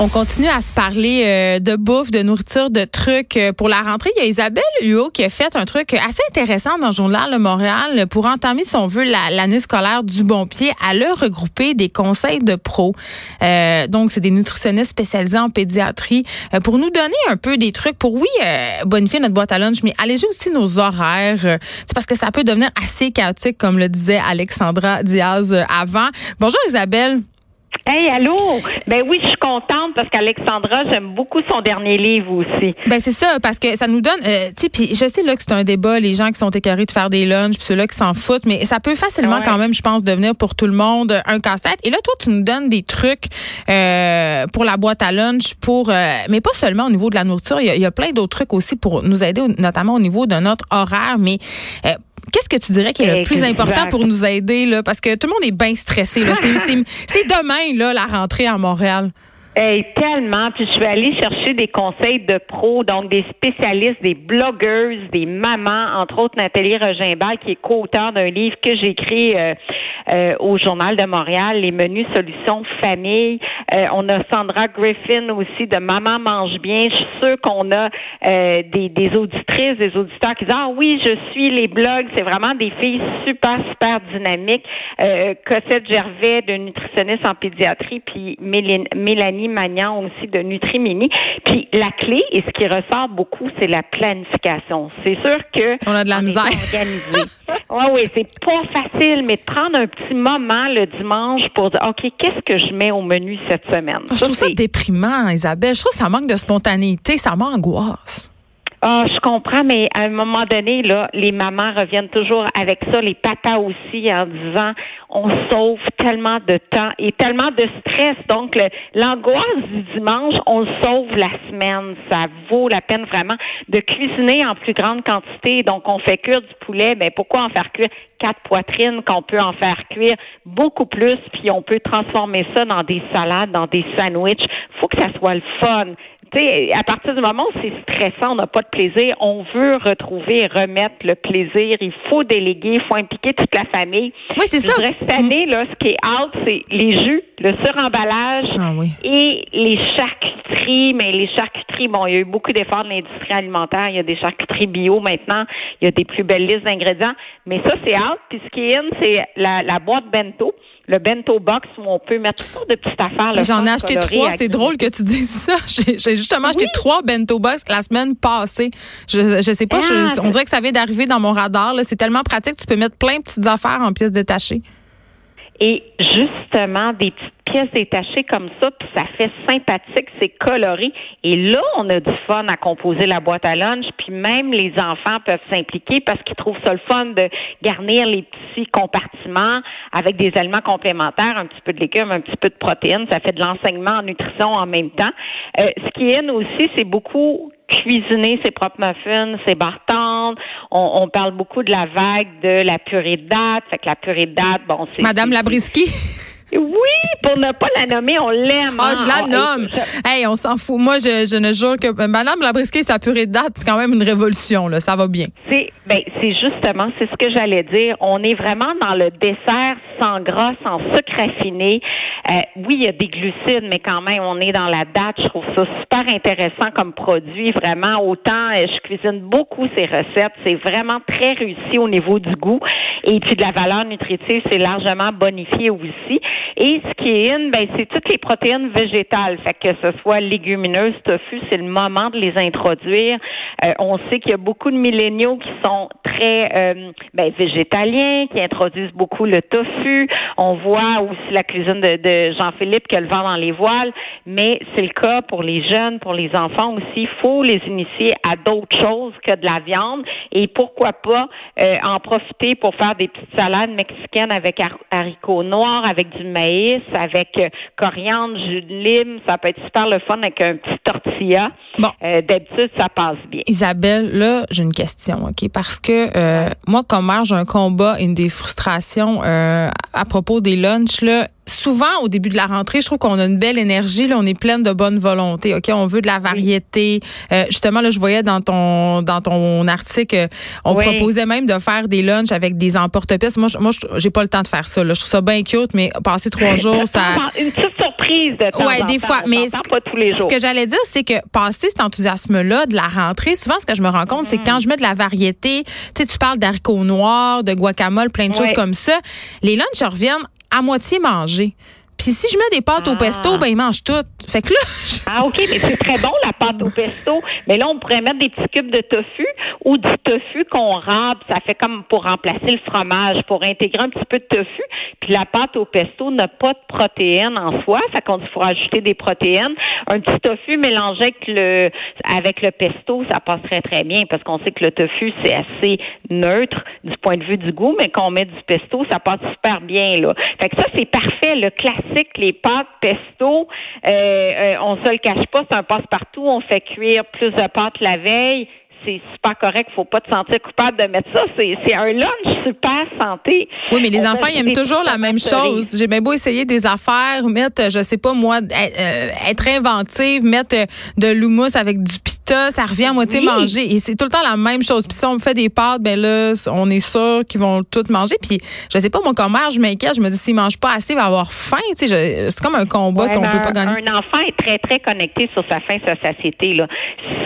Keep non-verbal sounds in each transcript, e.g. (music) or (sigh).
On continue à se parler euh, de bouffe, de nourriture, de trucs euh, pour la rentrée. Il y a Isabelle Huot qui a fait un truc assez intéressant dans le journal Le Montréal pour entamer, si on veut, l'année scolaire du bon pied. Elle a regroupé des conseils de pros. Euh, donc, c'est des nutritionnistes spécialisés en pédiatrie pour nous donner un peu des trucs pour, oui, bonifier notre boîte à lunch, mais alléger aussi nos horaires. c'est parce que ça peut devenir assez chaotique, comme le disait Alexandra Diaz avant. Bonjour Isabelle. Hey, allô? Ben oui, je suis contente parce qu'Alexandra, j'aime beaucoup son dernier livre aussi. Ben c'est ça, parce que ça nous donne, euh, tu sais, puis je sais là que c'est un débat, les gens qui sont écœurés de faire des lunchs, puis ceux-là qui s'en foutent, mais ça peut facilement quand même, je pense, devenir pour tout le monde un casse-tête. Et là, toi, tu nous donnes des trucs euh, pour la boîte à lunch, pour, euh, mais pas seulement au niveau de la nourriture, il y a, plein d'autres trucs aussi pour nous aider, notamment au niveau de notre horaire, mais Qu'est-ce que tu dirais qui est le plus important pour nous aider là? Parce que tout le monde est bien stressé là. C'est demain là la rentrée à Montréal. Tellement. Puis je suis allée chercher des conseils de pros, donc des spécialistes, des blogueuses, des mamans, entre autres Nathalie Rogimbal, qui est co-auteur d'un livre que j'ai écrit euh, euh, au Journal de Montréal, Les menus solutions famille. Euh, on a Sandra Griffin aussi de Maman mange bien. Je suis sûre qu'on a des, des auditrices, des auditeurs qui disent Ah oui, je suis les blogs. C'est vraiment des filles super, super dynamiques. Cossette Gervais, de nutritionniste en pédiatrie, puis Mélanie Magnan aussi de Nutrimini. Puis la clé, et ce qui ressort beaucoup, c'est la planification. C'est sûr que on a de la misère. oui, (laughs) oui, c'est pas facile, mais de prendre un petit moment le dimanche pour dire, OK, qu'est-ce que je mets au menu cette semaine? Je trouve ça déprimant, Isabelle. Je trouve que ça manque de spontanéité, ça m'angoisse. Ah, je comprends, mais à un moment donné, là, les mamans reviennent toujours avec ça, les papas aussi, en disant on sauve tellement de temps et tellement de stress. Donc, l'angoisse du dimanche, on sauve la semaine. Ça vaut la peine vraiment de cuisiner en plus grande quantité. Donc, on fait cuire du poulet, mais pourquoi en faire cuire quatre poitrines qu'on peut en faire cuire beaucoup plus, puis on peut transformer ça dans des salades, dans des sandwichs? Faut que ça soit le fun sais, à partir du moment où c'est stressant, on n'a pas de plaisir, on veut retrouver et remettre le plaisir. Il faut déléguer, il faut impliquer toute la famille. Oui, c'est ça. cette année, là, ce qui est out, c'est les jus, le suremballage ah, et les charcuteries. Mais les charcuteries, bon, il y a eu beaucoup d'efforts de l'industrie alimentaire. Il y a des charcuteries bio maintenant. Il y a des plus belles listes d'ingrédients. Mais ça, c'est out. Puis ce qui est in, c'est la, la boîte bento le bento box où on peut mettre toutes sortes de petites affaires. J'en ai acheté trois. C'est drôle que tu dises ça. (laughs) J'ai justement acheté trois bento box la semaine passée. Je, je sais pas, ah, on dirait que ça vient d'arriver dans mon radar. C'est tellement pratique. Tu peux mettre plein de petites affaires en pièces détachées. Et justement, des petites pièces détachées comme ça, puis ça fait sympathique, c'est coloré. Et là, on a du fun à composer la boîte à lunch, puis même les enfants peuvent s'impliquer parce qu'ils trouvent ça le fun de garnir les petits compartiments avec des aliments complémentaires, un petit peu de légumes, un petit peu de protéines. Ça fait de l'enseignement en nutrition en même temps. Euh, ce qui est aussi, c'est beaucoup cuisiner ses propres muffins, ses bartendes. On, on, parle beaucoup de la vague de la purée de date. Fait que la purée de date, bon, c'est... Madame Labriski. Oui, pour ne pas la nommer, on l'aime. Ah, je la hein. nomme. Hey, on s'en fout. Moi, je, je, ne jure que Madame Labriski, sa purée de date, c'est quand même une révolution. Là. Ça va bien. C'est ben, c'est justement, c'est ce que j'allais dire. On est vraiment dans le dessert sans gras, sans sucre raffiné. Euh, oui, il y a des glucides, mais quand même, on est dans la date. Je trouve ça super intéressant comme produit. Vraiment, autant euh, je cuisine beaucoup ces recettes. C'est vraiment très réussi au niveau du goût. Et puis de la valeur nutritive, c'est largement bonifié aussi. Et ce qui est in, ben, c'est toutes les protéines végétales. Fait que ce soit légumineuses, tofu, c'est le moment de les introduire. Euh, on sait qu'il y a beaucoup de milléniaux qui sont très euh, ben, végétaliens, qui introduisent beaucoup le tofu. On voit aussi la cuisine de, Jean-Philippe qui a le vent dans les voiles, mais c'est le cas pour les jeunes, pour les enfants aussi. Il faut les initier à d'autres choses que de la viande et pourquoi pas euh, en profiter pour faire des petites salades mexicaines avec haricots noirs, avec du maïs, avec coriandre, jus de lime. Ça peut être super le fun avec un petit tortilla. Bon. D'habitude, ça passe bien. Isabelle, là, j'ai une question, OK? Parce que euh, moi, comme mère, j'ai un combat, une des frustrations euh, à propos des lunchs. Là, souvent, au début de la rentrée, je trouve qu'on a une belle énergie. Là, on est pleine de bonne volonté. Ok, on veut de la variété. Euh, justement, là, je voyais dans ton dans ton article, on proposait même de faire des lunchs avec des emporte-pièces. Moi, moi, j'ai pas le temps de faire ça. Là. Je trouve ça bien cute, mais passer trois jours, ça. Une petite surprise surprise de temps Ouais, en des temps. fois, mais s'entend pas tous les Ce que j'allais dire, c'est que passer cet enthousiasme-là de la rentrée, souvent, ce que je me rends compte, c'est que quand je mets de la variété, tu sais, tu parles d'haricots noirs, de guacamole, plein de choses comme ça, les lunchs reviennent à moitié mangés. Puis si je mets des pâtes au Ah. pesto, ben ils mangent toutes. Fait que là, je- Ah, OK, mais c'est très bon, la pâte au pesto. Mais là, on pourrait mettre des petits cubes de tofu ou du tofu qu'on râpe. Ça fait comme pour remplacer le fromage, pour intégrer un petit peu de tofu. Puis la pâte au pesto n'a pas de protéines en soi. Fait qu'on faut rajouter des protéines. Un petit tofu mélangé avec le, avec le pesto, ça passe très, très bien parce qu'on sait que le tofu, c'est assez neutre du point de vue du goût, mais qu'on met du pesto, ça passe super bien, là. Fait que ça, c'est parfait. Le classique, les pâtes pesto, euh, euh, on se le cache pas, c'est un passe-partout. On fait cuire plus de pâtes la veille. C'est super correct. Faut pas te sentir coupable de mettre ça. C'est, c'est un lunch super santé. oui, mais les On enfants, ils aiment toujours la même chose. J'ai bien beau essayer des affaires, mettre, je sais pas moi, être, euh, être inventive, mettre euh, de l'houmous avec du pita, ça revient à moitié Oui. manger. Et c'est tout le temps la même chose. Puis si on me fait des pâtes, ben là, on est sûr qu'ils vont toutes manger. Puis je sais pas, mon commère, je m'inquiète. Je me dis, s'ils mangent pas assez, il va avoir faim. Tu sais, je- c'est comme un combat Ouais, qu'on ben, peut pas gagner. Un enfant est très, très connecté sur sa faim, sa satiété. Là.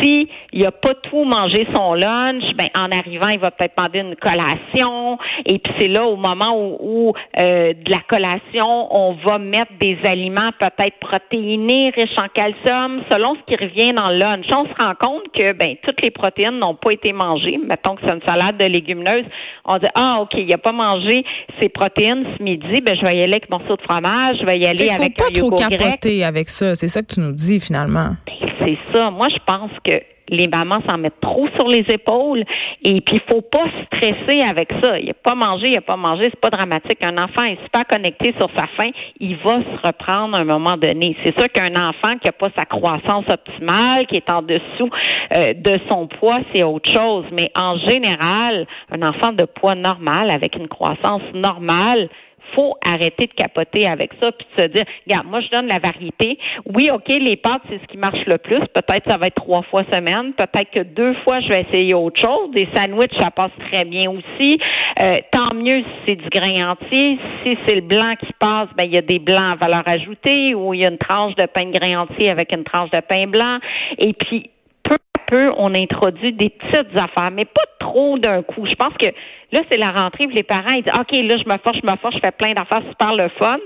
Si il a pas tout mangé son lunch, ben en arrivant, il va peut-être demander une collation. Et puis c'est là au moment où, où, euh, de la collation, on va mettre des aliments peut-être protéinés, riches en calcium, selon ce qui revient dans le lunch. On se rend compte que ben toutes les protéines n'ont pas été mangées. Mettons que c'est une salade de légumineuses. On dit ah ok, il a pas mangé ses protéines ce midi, ben je vais y aller avec un morceau de fromage, je vais y aller Il faut avec pas un trop grec. capoter avec ça. C'est ça que tu nous dis finalement. Ben, c'est ça. Moi, je pense que les mamans s'en mettent trop sur les épaules et puis faut pas stresser avec ça. Il a pas mangé, il a pas mangé, c'est pas dramatique. Un enfant est super connecté sur sa faim, il va se reprendre à un moment donné. C'est sûr qu'un enfant qui a pas sa croissance optimale, qui est en dessous euh, de son poids, c'est autre chose. Mais en général, un enfant de poids normal avec une croissance normale, faut arrêter de capoter avec ça puis de se dire, regarde, moi je donne la variété. Oui, ok, les pâtes c'est ce qui marche le plus. Peut-être ça va être trois fois semaine. Peut-être que deux fois je vais essayer autre chose. Des sandwichs ça passe très bien aussi. Euh, tant mieux si c'est du grain entier. Si c'est le blanc qui passe, ben il y a des blancs à valeur ajoutée ou il y a une tranche de pain de grain entier avec une tranche de pain blanc. Et puis peu on introduit des petites affaires, mais pas trop d'un coup. Je pense que là, c'est la rentrée, les parents, ils disent, OK, là, je me force, je me force, je fais plein d'affaires super le fun.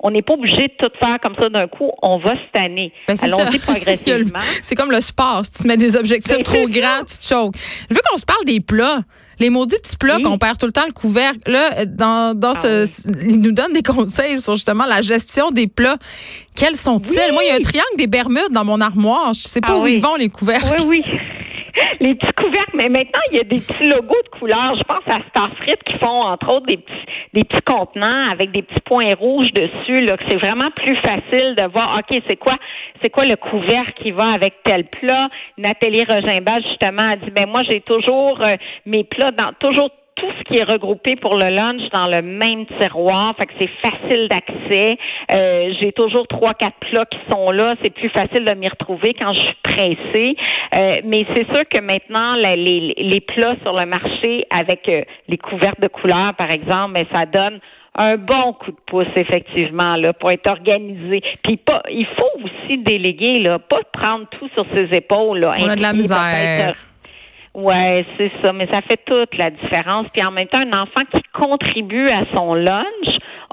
On n'est pas obligé de tout faire comme ça d'un coup. On va cette année. Ben, c'est Allons-y (laughs) progressivement. c'est comme le sport. Si tu te mets des objectifs Ben, trop grands, tu te choques. Je veux qu'on se parle des plats. Les maudits petits plats Oui. qu'on perd tout le temps le couvercle. Là, dans, dans Ah ce, il nous donne des conseils sur justement la gestion des plats. Quels sont-ils? Oui. Moi, il y a un triangle des Bermudes dans mon armoire. Je sais pas Ah où ils vont, les couvercles. Oui, oui. Les petits couvercles, mais maintenant, il y a des petits logos de couleurs. Je pense à Starfrit qui font, entre autres, des petits, des petits contenants avec des petits points rouges dessus, là, c'est vraiment plus facile de voir, OK, c'est quoi, c'est quoi le couvercle qui va avec tel plat? Nathalie Rogimbal, justement, a dit, ben, moi, j'ai toujours euh, mes plats dans, toujours tout ce qui est regroupé pour le lunch dans le même tiroir, fait que c'est facile d'accès. Euh, j'ai toujours trois, quatre plats qui sont là. C'est plus facile de m'y retrouver quand je suis pressée. Euh, mais c'est sûr que maintenant, la- les, les plats sur le marché avec euh, les couvertes de couleurs, par exemple, mais ça donne un bon coup de pouce, effectivement, là, pour être organisé. Puis pas, il faut aussi déléguer, là, pas prendre tout sur ses épaules. Là, On a de la misère. Ouais, c'est ça, mais ça fait toute la différence. Puis en même temps, un enfant qui contribue à son lunch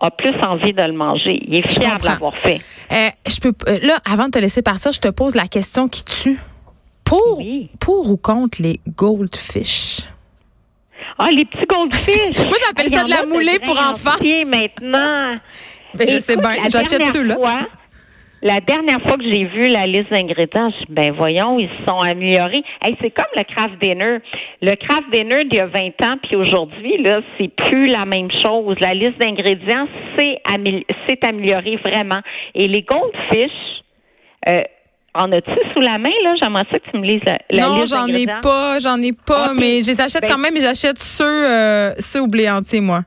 a plus envie de le manger. Il est fier de l'avoir fait. Euh, je peux, euh, là, avant de te laisser partir, je te pose la question qui tue. Pour, Oui. pour ou contre les goldfish? Ah, les petits goldfish. (laughs) Moi, j'appelle y ça de la moulée pour enfants. maintenant. (laughs) Ben, je sais bien, j'achète ceux-là. La dernière fois que j'ai vu la liste d'ingrédients, je dis, ben voyons, ils se sont améliorés. Hey, c'est comme le craft dinner. Le craft dinner d'il y a 20 ans, puis aujourd'hui, là, c'est plus la même chose. La liste d'ingrédients s'est amé- s'est améliorée vraiment. Et les goldfish, euh, en as-tu sous la main, là? J'aimerais ça que tu me lises la, la non, liste j'en ai pas, j'en ai pas, mais je les achète Ben- quand même, mais j'achète ceux, euh, ceux au blé entier, moi.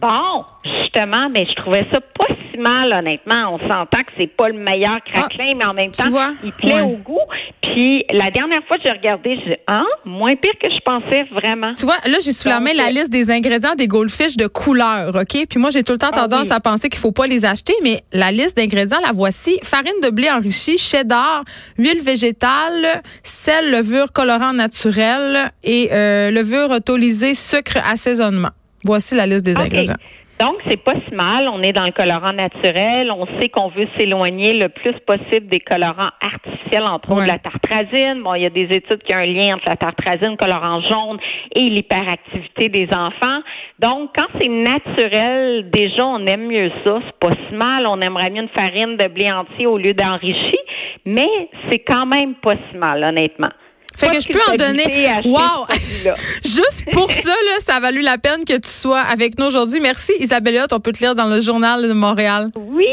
Bon, justement, mais je trouvais ça pas si mal, honnêtement. On s'entend que c'est pas le meilleur craquelin, mais en même temps, vois? il plaît Ouais. au goût. Puis la dernière fois que j'ai regardé, j'ai dit ah, moins pire que je pensais vraiment. Tu vois, là j'ai sous la main la liste des ingrédients des goldfish de couleur, OK? Puis moi j'ai tout le temps ah tendance à penser qu'il faut pas les acheter, mais la liste d'ingrédients la voici farine de blé enrichie, cheddar, huile végétale, sel, levure, colorant naturel et euh, levure autolisée, sucre, assaisonnement. Voici la liste des ingrédients. Donc, c'est pas si mal. On est dans le colorant naturel. On sait qu'on veut s'éloigner le plus possible des colorants artificiels, entre autres la tartrazine. Bon, il y a des études qui ont un lien entre la tartrazine, colorant jaune et l'hyperactivité des enfants. Donc, quand c'est naturel, déjà, on aime mieux ça. C'est pas si mal. On aimerait mieux une farine de blé entier au lieu d'enrichi, mais c'est quand même pas si mal, honnêtement. Fait que je peux en donner. Wow! (laughs) Juste pour ça, là, ça a valu la peine que tu sois avec nous aujourd'hui. Merci, Isabelle On peut te lire dans le journal de Montréal. Oui!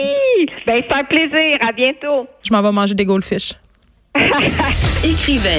Ben, c'est un plaisir. À bientôt. Je m'en vais manger des goldfish. (laughs) (laughs) Écrivaine.